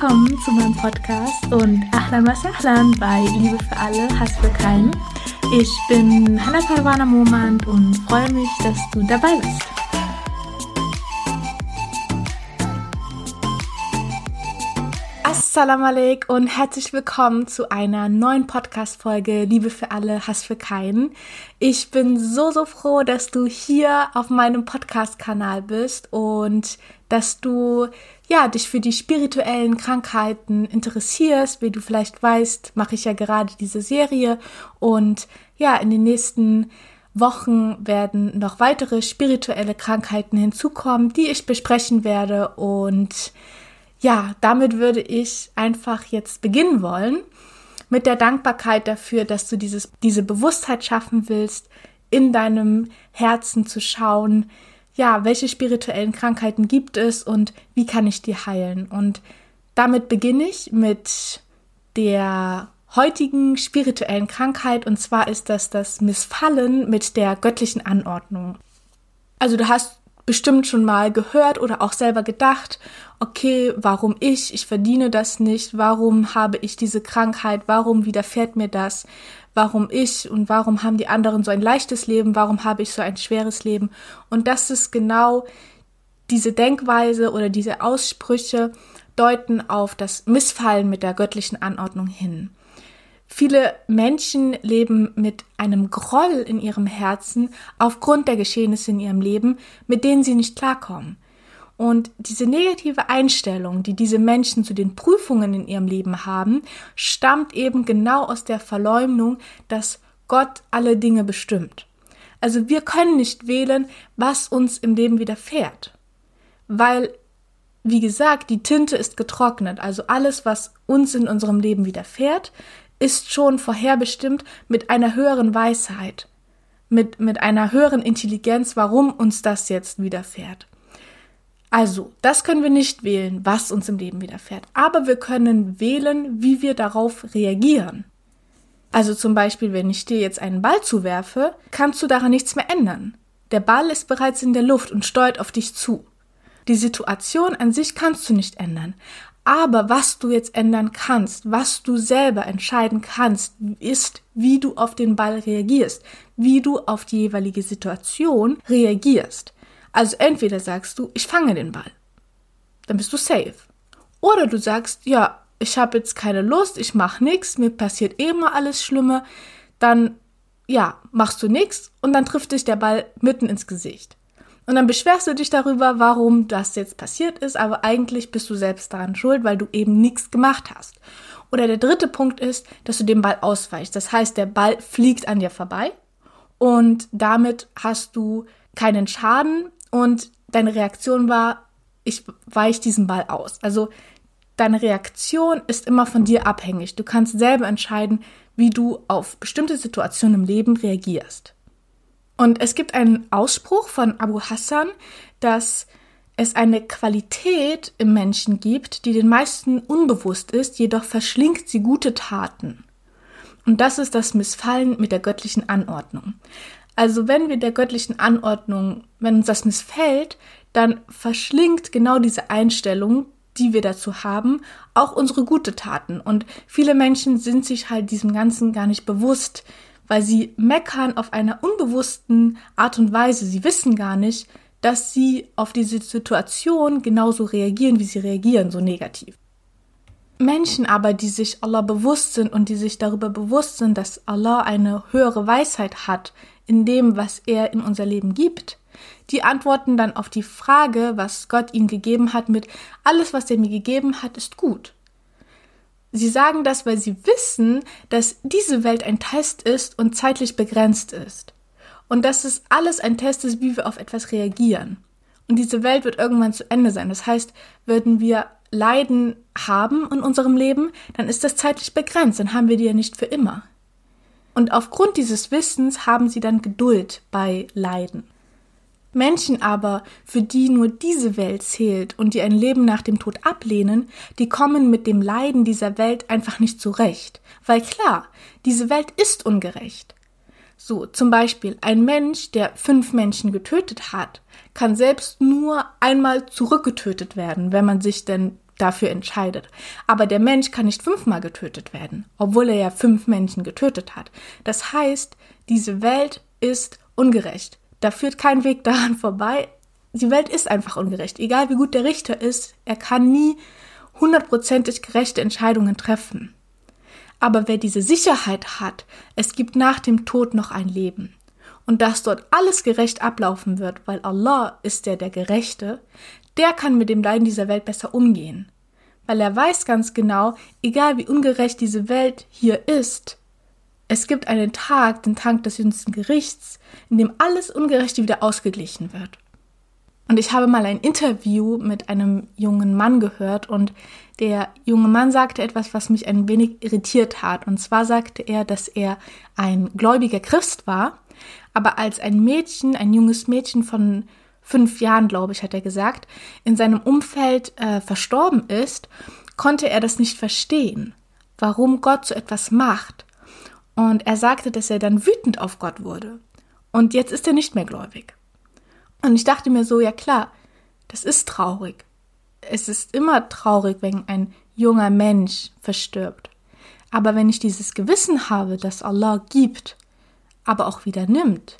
Willkommen zu meinem Podcast und Ahlan was Ahlan bei Liebe für alle, Hass für keinen. Ich bin Hannah Parwana Momand und freue mich, dass du dabei bist. Assalamu alaikum und herzlich willkommen zu einer neuen Podcast-Folge Liebe für alle, Hass für keinen. Ich bin so, so froh, dass du hier auf meinem Podcast-Kanal bist und dass du ja, dich für die spirituellen Krankheiten interessierst. Wie du vielleicht weißt, mache ich ja gerade diese Serie und ja, in den nächsten Wochen werden noch weitere spirituelle Krankheiten hinzukommen, die ich besprechen werde und ja, damit würde ich einfach jetzt beginnen wollen mit der Dankbarkeit dafür, dass du dieses, diese Bewusstheit schaffen willst, in deinem Herzen zu schauen, ja, welche spirituellen Krankheiten gibt es und wie kann ich die heilen? Und damit beginne ich mit der heutigen spirituellen Krankheit und zwar ist das das Missfallen mit der göttlichen Anordnung. Also du hast bestimmt schon mal gehört oder auch selber gedacht, okay, warum ich? Ich verdiene das nicht. Warum habe ich diese Krankheit? Warum widerfährt mir das? Warum ich und warum haben die anderen so ein leichtes Leben? Warum habe ich so ein schweres Leben? Und das ist genau diese Denkweise oder diese Aussprüche deuten auf das Missfallen mit der göttlichen Anordnung hin. Viele Menschen leben mit einem Groll in ihrem Herzen aufgrund der Geschehnisse in ihrem Leben, mit denen sie nicht klarkommen. Und diese negative Einstellung, die diese Menschen zu den Prüfungen in ihrem Leben haben, stammt eben genau aus der Verleumdung, dass Gott alle Dinge bestimmt. Also wir können nicht wählen, was uns im Leben widerfährt. Weil, wie gesagt, die Tinte ist getrocknet. Also alles, was uns in unserem Leben widerfährt, ist schon vorherbestimmt mit einer höheren Weisheit, mit, mit einer höheren Intelligenz, warum uns das jetzt widerfährt. Also, das können wir nicht wählen, was uns im Leben widerfährt, aber wir können wählen, wie wir darauf reagieren. Also zum Beispiel, wenn ich dir jetzt einen Ball zuwerfe, kannst du daran nichts mehr ändern. Der Ball ist bereits in der Luft und steuert auf dich zu. Die Situation an sich kannst du nicht ändern, aber was du jetzt ändern kannst, was du selber entscheiden kannst, ist, wie du auf den Ball reagierst, wie du auf die jeweilige Situation reagierst. Also entweder sagst du, ich fange den Ball, dann bist du safe. Oder du sagst, ja, ich habe jetzt keine Lust, ich mache nichts, mir passiert eh immer alles Schlimme, dann ja, machst du nichts und dann trifft dich der Ball mitten ins Gesicht. Und dann beschwerst du dich darüber, warum das jetzt passiert ist, aber eigentlich bist du selbst daran schuld, weil du eben nichts gemacht hast. Oder der dritte Punkt ist, dass du dem Ball ausweichst. Das heißt, der Ball fliegt an dir vorbei und damit hast du keinen Schaden und deine Reaktion war, ich weiche diesen Ball aus. Also deine Reaktion ist immer von dir abhängig. Du kannst selber entscheiden, wie du auf bestimmte Situationen im Leben reagierst. Und es gibt einen Ausspruch von Abu Hassan, dass es eine Qualität im Menschen gibt, die den meisten unbewusst ist, jedoch verschlingt sie gute Taten. Und das ist das Missfallen mit der göttlichen Anordnung. Also wenn wir der göttlichen Anordnung, wenn uns das missfällt, dann verschlingt genau diese Einstellung, die wir dazu haben, auch unsere gute Taten. Und viele Menschen sind sich halt diesem Ganzen gar nicht bewusst, weil sie meckern auf einer unbewussten Art und Weise. Sie wissen gar nicht, dass sie auf diese Situation genauso reagieren, wie sie reagieren, so negativ. Menschen aber, die sich Allah bewusst sind und die sich darüber bewusst sind, dass Allah eine höhere Weisheit hat in dem, was er in unser Leben gibt, die antworten dann auf die Frage, was Gott ihnen gegeben hat, mit alles, was er mir gegeben hat, ist gut. Sie sagen das, weil sie wissen, dass diese Welt ein Test ist und zeitlich begrenzt ist. Und dass es alles ein Test ist, wie wir auf etwas reagieren. Und diese Welt wird irgendwann zu Ende sein. Das heißt, würden wir Leiden haben in unserem Leben, dann ist das zeitlich begrenzt, dann haben wir die ja nicht für immer. Und aufgrund dieses Wissens haben sie dann Geduld bei Leiden. Menschen aber, für die nur diese Welt zählt und die ein Leben nach dem Tod ablehnen, die kommen mit dem Leiden dieser Welt einfach nicht zurecht. Weil klar, diese Welt ist ungerecht. So, zum Beispiel ein Mensch, der fünf Menschen getötet hat, kann selbst nur einmal zurückgetötet werden, wenn man sich denn dafür entscheidet. Aber der Mensch kann nicht fünfmal getötet werden, obwohl er ja fünf Menschen getötet hat. Das heißt, diese Welt ist ungerecht. Da führt kein Weg daran vorbei. Die Welt ist einfach ungerecht. Egal wie gut der Richter ist, er kann nie hundertprozentig gerechte Entscheidungen treffen. Aber wer diese Sicherheit hat, es gibt nach dem Tod noch ein Leben und dass dort alles gerecht ablaufen wird, weil Allah ist der der Gerechte, der kann mit dem Leiden dieser Welt besser umgehen. Weil er weiß ganz genau, egal wie ungerecht diese Welt hier ist, es gibt einen Tag, den Tag des jüngsten Gerichts, in dem alles Ungerechte wieder ausgeglichen wird. Und ich habe mal ein Interview mit einem jungen Mann gehört und der junge Mann sagte etwas, was mich ein wenig irritiert hat. Und zwar sagte er, dass er ein gläubiger Christ war, aber als ein Mädchen, ein junges Mädchen von fünf Jahren, glaube ich, hat er gesagt, in seinem Umfeld äh, verstorben ist, konnte er das nicht verstehen, warum Gott so etwas macht. Und er sagte, dass er dann wütend auf Gott wurde. Und jetzt ist er nicht mehr gläubig. Und ich dachte mir so, ja klar, das ist traurig. Es ist immer traurig, wenn ein junger Mensch verstirbt. Aber wenn ich dieses Gewissen habe, dass Allah gibt, aber auch wieder nimmt,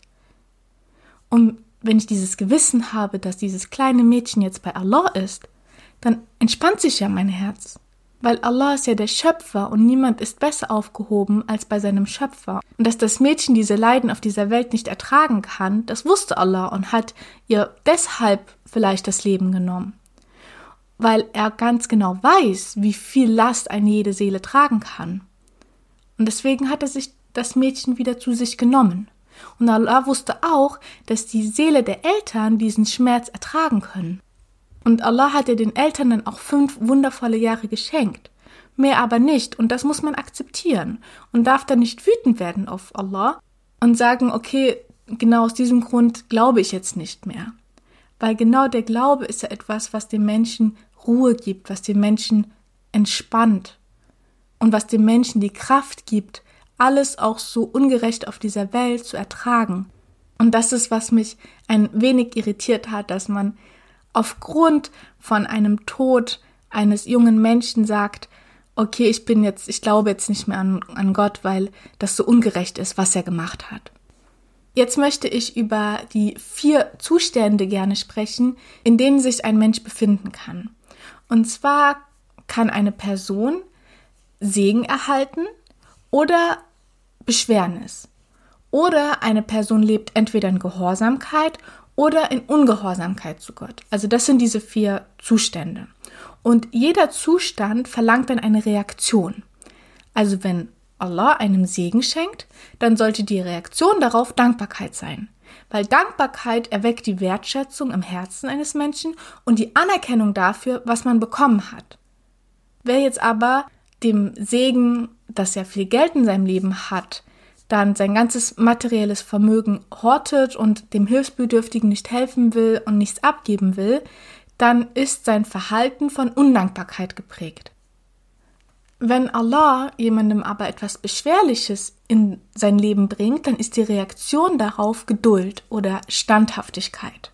und wenn ich dieses Gewissen habe, dass dieses kleine Mädchen jetzt bei Allah ist, dann entspannt sich ja mein Herz. Weil Allah ist ja der Schöpfer und niemand ist besser aufgehoben als bei seinem Schöpfer. Und dass das Mädchen diese Leiden auf dieser Welt nicht ertragen kann, das wusste Allah und hat ihr deshalb vielleicht das Leben genommen. Weil er ganz genau weiß, wie viel Last eine jede Seele tragen kann. Und deswegen hat er sich das Mädchen wieder zu sich genommen. Und Allah wusste auch, dass die Seele der Eltern diesen Schmerz ertragen können. Und Allah hat den Eltern dann auch fünf wundervolle Jahre geschenkt. Mehr aber nicht. Und das muss man akzeptieren. Und darf dann nicht wütend werden auf Allah und sagen, okay, genau aus diesem Grund glaube ich jetzt nicht mehr. Weil genau der Glaube ist ja etwas, was dem Menschen Ruhe gibt, was den Menschen entspannt und was dem Menschen die Kraft gibt, alles auch so ungerecht auf dieser Welt zu ertragen. Und das ist, was mich ein wenig irritiert hat, dass man aufgrund von einem Tod eines jungen Menschen sagt, okay, ich bin jetzt, ich glaube jetzt nicht mehr an, an Gott, weil das so ungerecht ist, was er gemacht hat. Jetzt möchte ich über die vier Zustände gerne sprechen, in denen sich ein Mensch befinden kann. Und zwar kann eine Person Segen erhalten oder Beschwernis. Oder eine Person lebt entweder in Gehorsamkeit oder in Ungehorsamkeit zu Gott. Also das sind diese vier Zustände. Und jeder Zustand verlangt dann eine Reaktion. Also wenn Allah einem Segen schenkt, dann sollte die Reaktion darauf Dankbarkeit sein. Weil Dankbarkeit erweckt die Wertschätzung im Herzen eines Menschen und die Anerkennung dafür, was man bekommen hat. Wer jetzt aber dem Segen, das er viel Geld in seinem Leben hat, dann sein ganzes materielles Vermögen hortet und dem Hilfsbedürftigen nicht helfen will und nichts abgeben will, dann ist sein Verhalten von Undankbarkeit geprägt. Wenn Allah jemandem aber etwas Beschwerliches in sein Leben bringt, dann ist die Reaktion darauf Geduld oder Standhaftigkeit.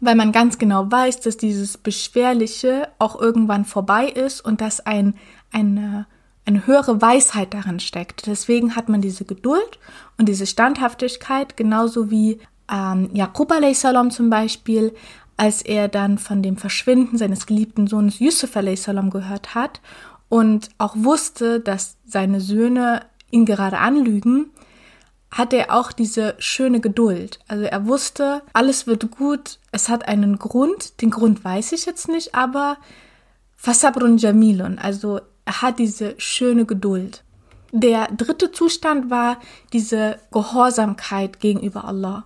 Weil man ganz genau weiß, dass dieses Beschwerliche auch irgendwann vorbei ist und dass ein, eine eine höhere Weisheit darin steckt. Deswegen hat man diese Geduld und diese Standhaftigkeit, genauso wie ähm, Jakub salam zum Beispiel, als er dann von dem Verschwinden seines geliebten Sohnes Yusuf salam gehört hat und auch wusste, dass seine Söhne ihn gerade anlügen, hat er auch diese schöne Geduld. Also er wusste, alles wird gut, es hat einen Grund, den Grund weiß ich jetzt nicht, aber Fasabrun Jamilun, also er hat diese schöne Geduld. Der dritte Zustand war diese Gehorsamkeit gegenüber Allah.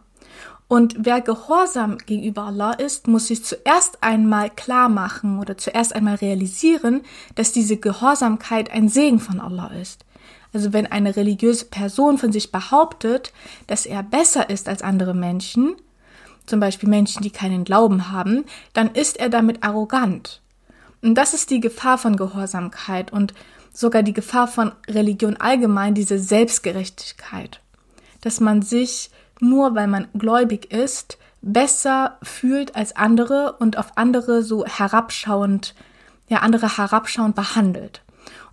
Und wer gehorsam gegenüber Allah ist, muss sich zuerst einmal klar machen oder zuerst einmal realisieren, dass diese Gehorsamkeit ein Segen von Allah ist. Also wenn eine religiöse Person von sich behauptet, dass er besser ist als andere Menschen, zum Beispiel Menschen, die keinen Glauben haben, dann ist er damit arrogant. Und das ist die Gefahr von Gehorsamkeit und sogar die Gefahr von Religion allgemein, diese Selbstgerechtigkeit. Dass man sich nur weil man gläubig ist, besser fühlt als andere und auf andere so herabschauend ja andere herabschauend behandelt.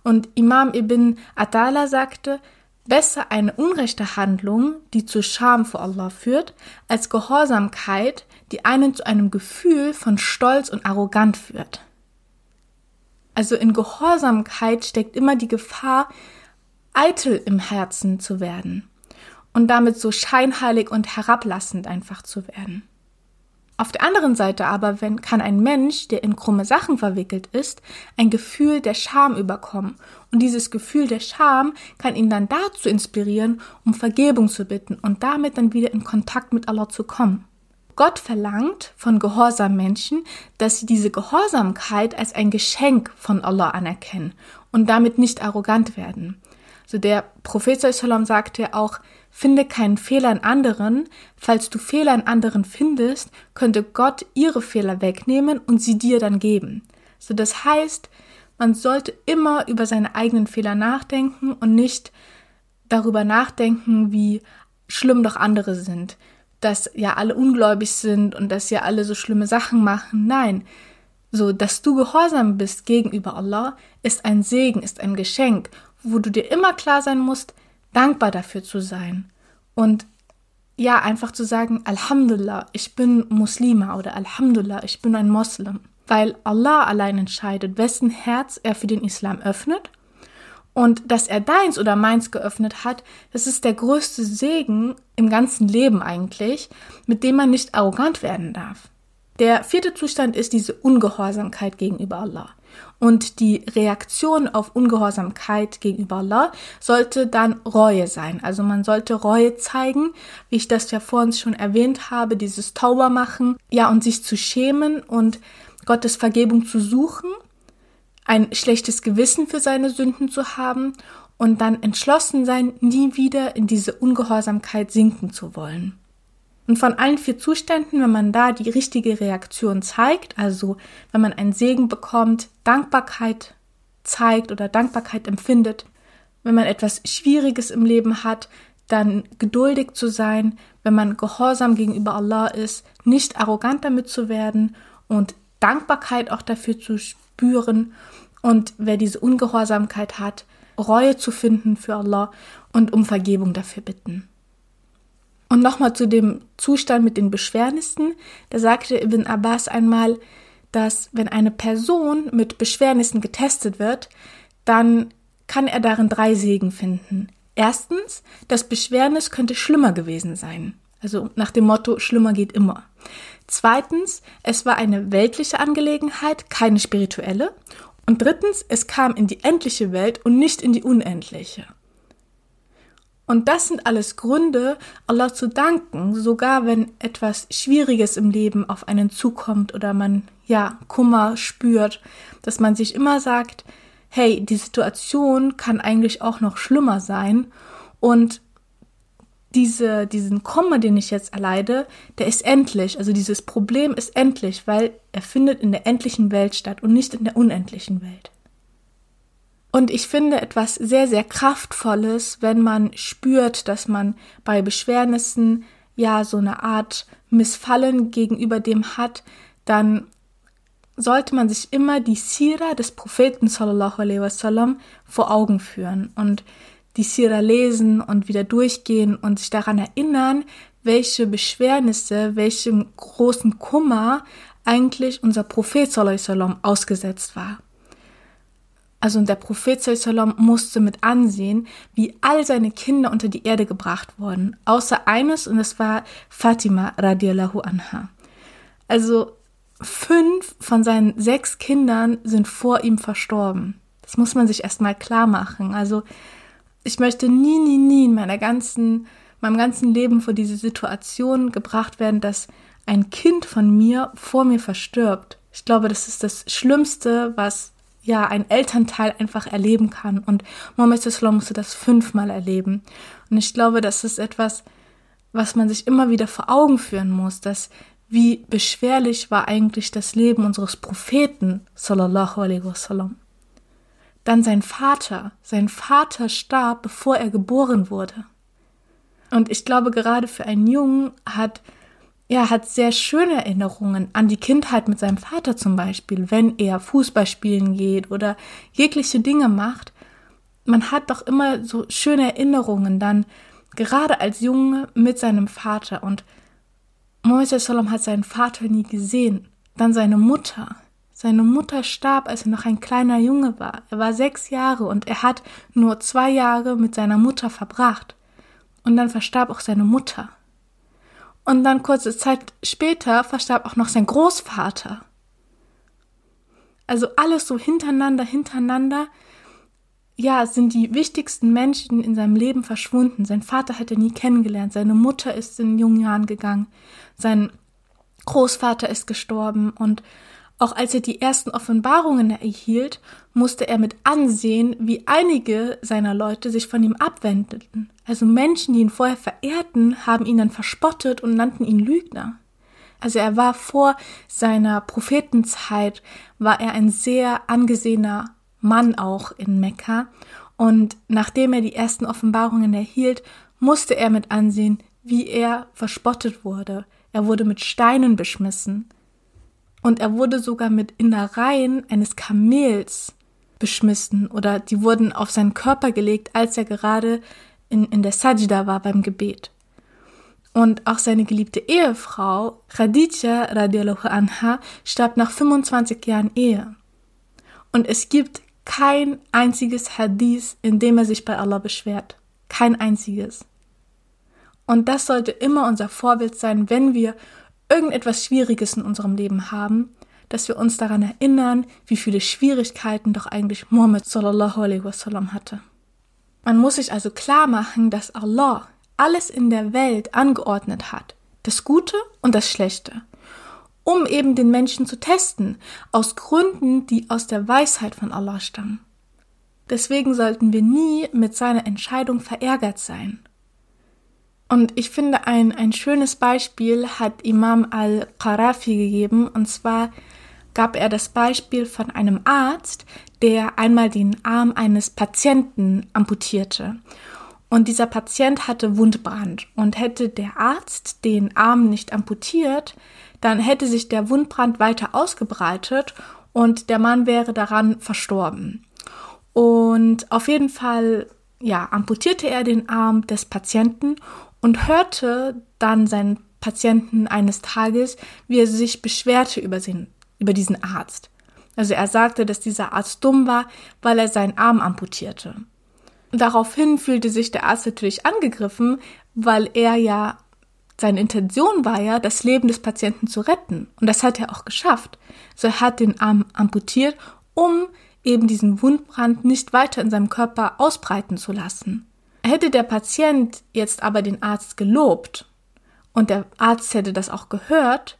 Und Imam Ibn Adala sagte, besser eine unrechte Handlung, die zu Scham vor Allah führt, als Gehorsamkeit, die einen zu einem Gefühl von Stolz und Arrogant führt. Also in Gehorsamkeit steckt immer die Gefahr, eitel im Herzen zu werden und damit so scheinheilig und herablassend einfach zu werden. Auf der anderen Seite aber, wenn kann ein Mensch, der in krumme Sachen verwickelt ist, ein Gefühl der Scham überkommen. Und dieses Gefühl der Scham kann ihn dann dazu inspirieren, um Vergebung zu bitten und damit dann wieder in Kontakt mit Allah zu kommen. Gott verlangt von gehorsamen Menschen, dass sie diese Gehorsamkeit als ein Geschenk von Allah anerkennen und damit nicht arrogant werden. So der Prophet sallam sagte auch, finde keinen Fehler in anderen, falls du Fehler in anderen findest, könnte Gott ihre Fehler wegnehmen und sie dir dann geben. So das heißt, man sollte immer über seine eigenen Fehler nachdenken und nicht darüber nachdenken, wie schlimm doch andere sind, dass ja alle ungläubig sind und dass ja alle so schlimme Sachen machen. Nein, so dass du gehorsam bist gegenüber Allah ist ein Segen, ist ein Geschenk wo du dir immer klar sein musst, dankbar dafür zu sein. Und ja, einfach zu sagen, Alhamdulillah, ich bin Muslima oder Alhamdulillah, ich bin ein Moslem. Weil Allah allein entscheidet, wessen Herz er für den Islam öffnet. Und dass er deins oder meins geöffnet hat, das ist der größte Segen im ganzen Leben eigentlich, mit dem man nicht arrogant werden darf. Der vierte Zustand ist diese Ungehorsamkeit gegenüber Allah. Und die Reaktion auf Ungehorsamkeit gegenüber Allah sollte dann Reue sein. Also man sollte Reue zeigen, wie ich das ja vorhin schon erwähnt habe, dieses Tauber machen, ja, und sich zu schämen und Gottes Vergebung zu suchen, ein schlechtes Gewissen für seine Sünden zu haben und dann entschlossen sein, nie wieder in diese Ungehorsamkeit sinken zu wollen. Und von allen vier Zuständen, wenn man da die richtige Reaktion zeigt, also wenn man einen Segen bekommt, Dankbarkeit zeigt oder Dankbarkeit empfindet, wenn man etwas Schwieriges im Leben hat, dann geduldig zu sein, wenn man gehorsam gegenüber Allah ist, nicht arrogant damit zu werden und Dankbarkeit auch dafür zu spüren und wer diese Ungehorsamkeit hat, Reue zu finden für Allah und um Vergebung dafür bitten. Und nochmal zu dem Zustand mit den Beschwernissen. Da sagte Ibn Abbas einmal, dass wenn eine Person mit Beschwernissen getestet wird, dann kann er darin drei Segen finden. Erstens, das Beschwernis könnte schlimmer gewesen sein. Also nach dem Motto, schlimmer geht immer. Zweitens, es war eine weltliche Angelegenheit, keine spirituelle. Und drittens, es kam in die endliche Welt und nicht in die unendliche. Und das sind alles Gründe, Allah zu danken, sogar wenn etwas Schwieriges im Leben auf einen zukommt oder man, ja, Kummer spürt, dass man sich immer sagt, hey, die Situation kann eigentlich auch noch schlimmer sein und diese, diesen Kummer, den ich jetzt erleide, der ist endlich. Also dieses Problem ist endlich, weil er findet in der endlichen Welt statt und nicht in der unendlichen Welt. Und ich finde etwas sehr, sehr Kraftvolles, wenn man spürt, dass man bei Beschwernissen ja so eine Art Missfallen gegenüber dem hat, dann sollte man sich immer die Sira des Propheten sallallahu alaihi wasallam vor Augen führen und die Sira lesen und wieder durchgehen und sich daran erinnern, welche Beschwernisse, welchem großen Kummer eigentlich unser Prophet sallallahu ausgesetzt war. Also der Prophet Sallam musste mit ansehen, wie all seine Kinder unter die Erde gebracht wurden, außer eines und es war Fatima radiallahu anha. Also fünf von seinen sechs Kindern sind vor ihm verstorben. Das muss man sich erstmal klar machen. Also ich möchte nie, nie, nie in meiner ganzen, meinem ganzen Leben vor diese Situation gebracht werden, dass ein Kind von mir vor mir verstirbt. Ich glaube, das ist das Schlimmste, was ja, ein Elternteil einfach erleben kann. Und Mohammed Islam musste das fünfmal erleben. Und ich glaube, das ist etwas, was man sich immer wieder vor Augen führen muss, dass wie beschwerlich war eigentlich das Leben unseres Propheten, sallallahu alaihi wasallam. Dann sein Vater. Sein Vater starb, bevor er geboren wurde. Und ich glaube, gerade für einen Jungen hat er hat sehr schöne Erinnerungen an die Kindheit mit seinem Vater zum Beispiel, wenn er Fußball spielen geht oder jegliche Dinge macht. Man hat doch immer so schöne Erinnerungen dann, gerade als Junge mit seinem Vater. Und Mohammed Salam hat seinen Vater nie gesehen. Dann seine Mutter. Seine Mutter starb, als er noch ein kleiner Junge war. Er war sechs Jahre und er hat nur zwei Jahre mit seiner Mutter verbracht. Und dann verstarb auch seine Mutter. Und dann kurze Zeit später verstarb auch noch sein Großvater. Also alles so hintereinander, hintereinander. Ja, sind die wichtigsten Menschen in seinem Leben verschwunden. Sein Vater hat er nie kennengelernt. Seine Mutter ist in jungen Jahren gegangen. Sein Großvater ist gestorben und auch als er die ersten Offenbarungen erhielt, musste er mit ansehen, wie einige seiner Leute sich von ihm abwendeten. Also Menschen, die ihn vorher verehrten, haben ihn dann verspottet und nannten ihn Lügner. Also er war vor seiner Prophetenzeit, war er ein sehr angesehener Mann auch in Mekka. Und nachdem er die ersten Offenbarungen erhielt, musste er mit ansehen, wie er verspottet wurde. Er wurde mit Steinen beschmissen. Und er wurde sogar mit Innereien eines Kamels beschmissen oder die wurden auf seinen Körper gelegt, als er gerade in, in der Sajda war beim Gebet. Und auch seine geliebte Ehefrau, Khadija radiallahu anha, starb nach 25 Jahren Ehe. Und es gibt kein einziges Hadith, in dem er sich bei Allah beschwert. Kein einziges. Und das sollte immer unser Vorbild sein, wenn wir irgendetwas Schwieriges in unserem Leben haben, dass wir uns daran erinnern, wie viele Schwierigkeiten doch eigentlich Muhammad sallallahu alaihi wasallam hatte. Man muss sich also klar machen, dass Allah alles in der Welt angeordnet hat, das Gute und das Schlechte, um eben den Menschen zu testen, aus Gründen, die aus der Weisheit von Allah stammen. Deswegen sollten wir nie mit seiner Entscheidung verärgert sein. Und ich finde, ein, ein schönes Beispiel hat Imam al-Qarafi gegeben. Und zwar gab er das Beispiel von einem Arzt, der einmal den Arm eines Patienten amputierte. Und dieser Patient hatte Wundbrand. Und hätte der Arzt den Arm nicht amputiert, dann hätte sich der Wundbrand weiter ausgebreitet und der Mann wäre daran verstorben. Und auf jeden Fall, ja, amputierte er den Arm des Patienten und hörte dann seinen Patienten eines Tages, wie er sich beschwerte über, den, über diesen Arzt. Also er sagte, dass dieser Arzt dumm war, weil er seinen Arm amputierte. Daraufhin fühlte sich der Arzt natürlich angegriffen, weil er ja, seine Intention war ja, das Leben des Patienten zu retten. Und das hat er auch geschafft. So er hat den Arm amputiert, um eben diesen Wundbrand nicht weiter in seinem Körper ausbreiten zu lassen. Hätte der Patient jetzt aber den Arzt gelobt und der Arzt hätte das auch gehört,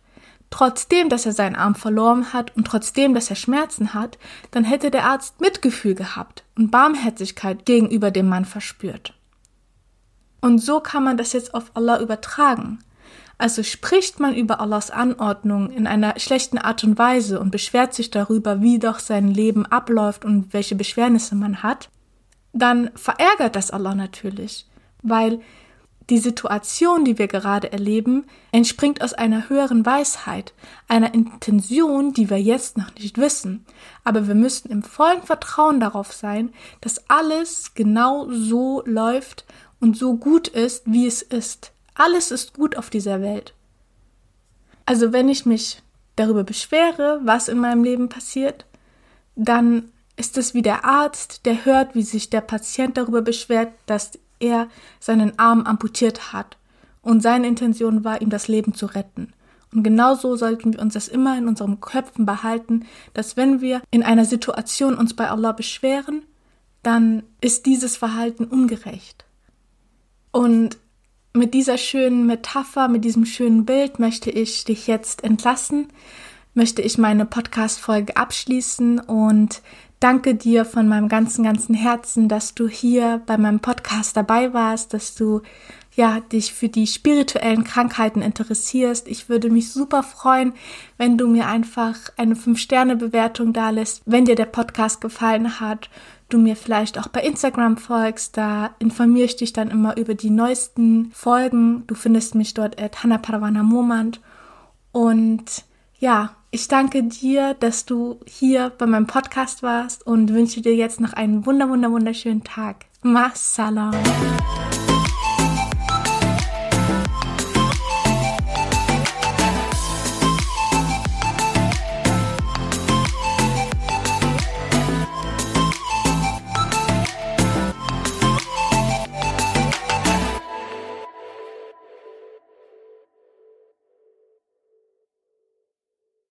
trotzdem, dass er seinen Arm verloren hat und trotzdem, dass er Schmerzen hat, dann hätte der Arzt Mitgefühl gehabt und Barmherzigkeit gegenüber dem Mann verspürt. Und so kann man das jetzt auf Allah übertragen. Also spricht man über Allahs Anordnung in einer schlechten Art und Weise und beschwert sich darüber, wie doch sein Leben abläuft und welche Beschwernisse man hat, dann verärgert das Allah natürlich, weil die Situation, die wir gerade erleben, entspringt aus einer höheren Weisheit, einer Intention, die wir jetzt noch nicht wissen. Aber wir müssen im vollen Vertrauen darauf sein, dass alles genau so läuft und so gut ist, wie es ist. Alles ist gut auf dieser Welt. Also wenn ich mich darüber beschwere, was in meinem Leben passiert, dann ist es wie der Arzt, der hört, wie sich der Patient darüber beschwert, dass er seinen Arm amputiert hat. Und seine Intention war, ihm das Leben zu retten. Und genauso sollten wir uns das immer in unseren Köpfen behalten, dass wenn wir in einer Situation uns bei Allah beschweren, dann ist dieses Verhalten ungerecht. Und mit dieser schönen Metapher, mit diesem schönen Bild möchte ich dich jetzt entlassen, möchte ich meine Podcast-Folge abschließen und danke dir von meinem ganzen, ganzen Herzen, dass du hier bei meinem Podcast dabei warst, dass du ja, dich für die spirituellen Krankheiten interessierst. Ich würde mich super freuen, wenn du mir einfach eine 5-Sterne-Bewertung da lässt, wenn dir der Podcast gefallen hat. Du mir vielleicht auch bei Instagram folgst, da informiere ich dich dann immer über die neuesten Folgen. Du findest mich dort at Hannah Paravana Momand. Und ja, ich danke dir, dass du hier bei meinem Podcast warst und wünsche dir jetzt noch einen wunder, wunder, wunderschönen Tag. Massalam.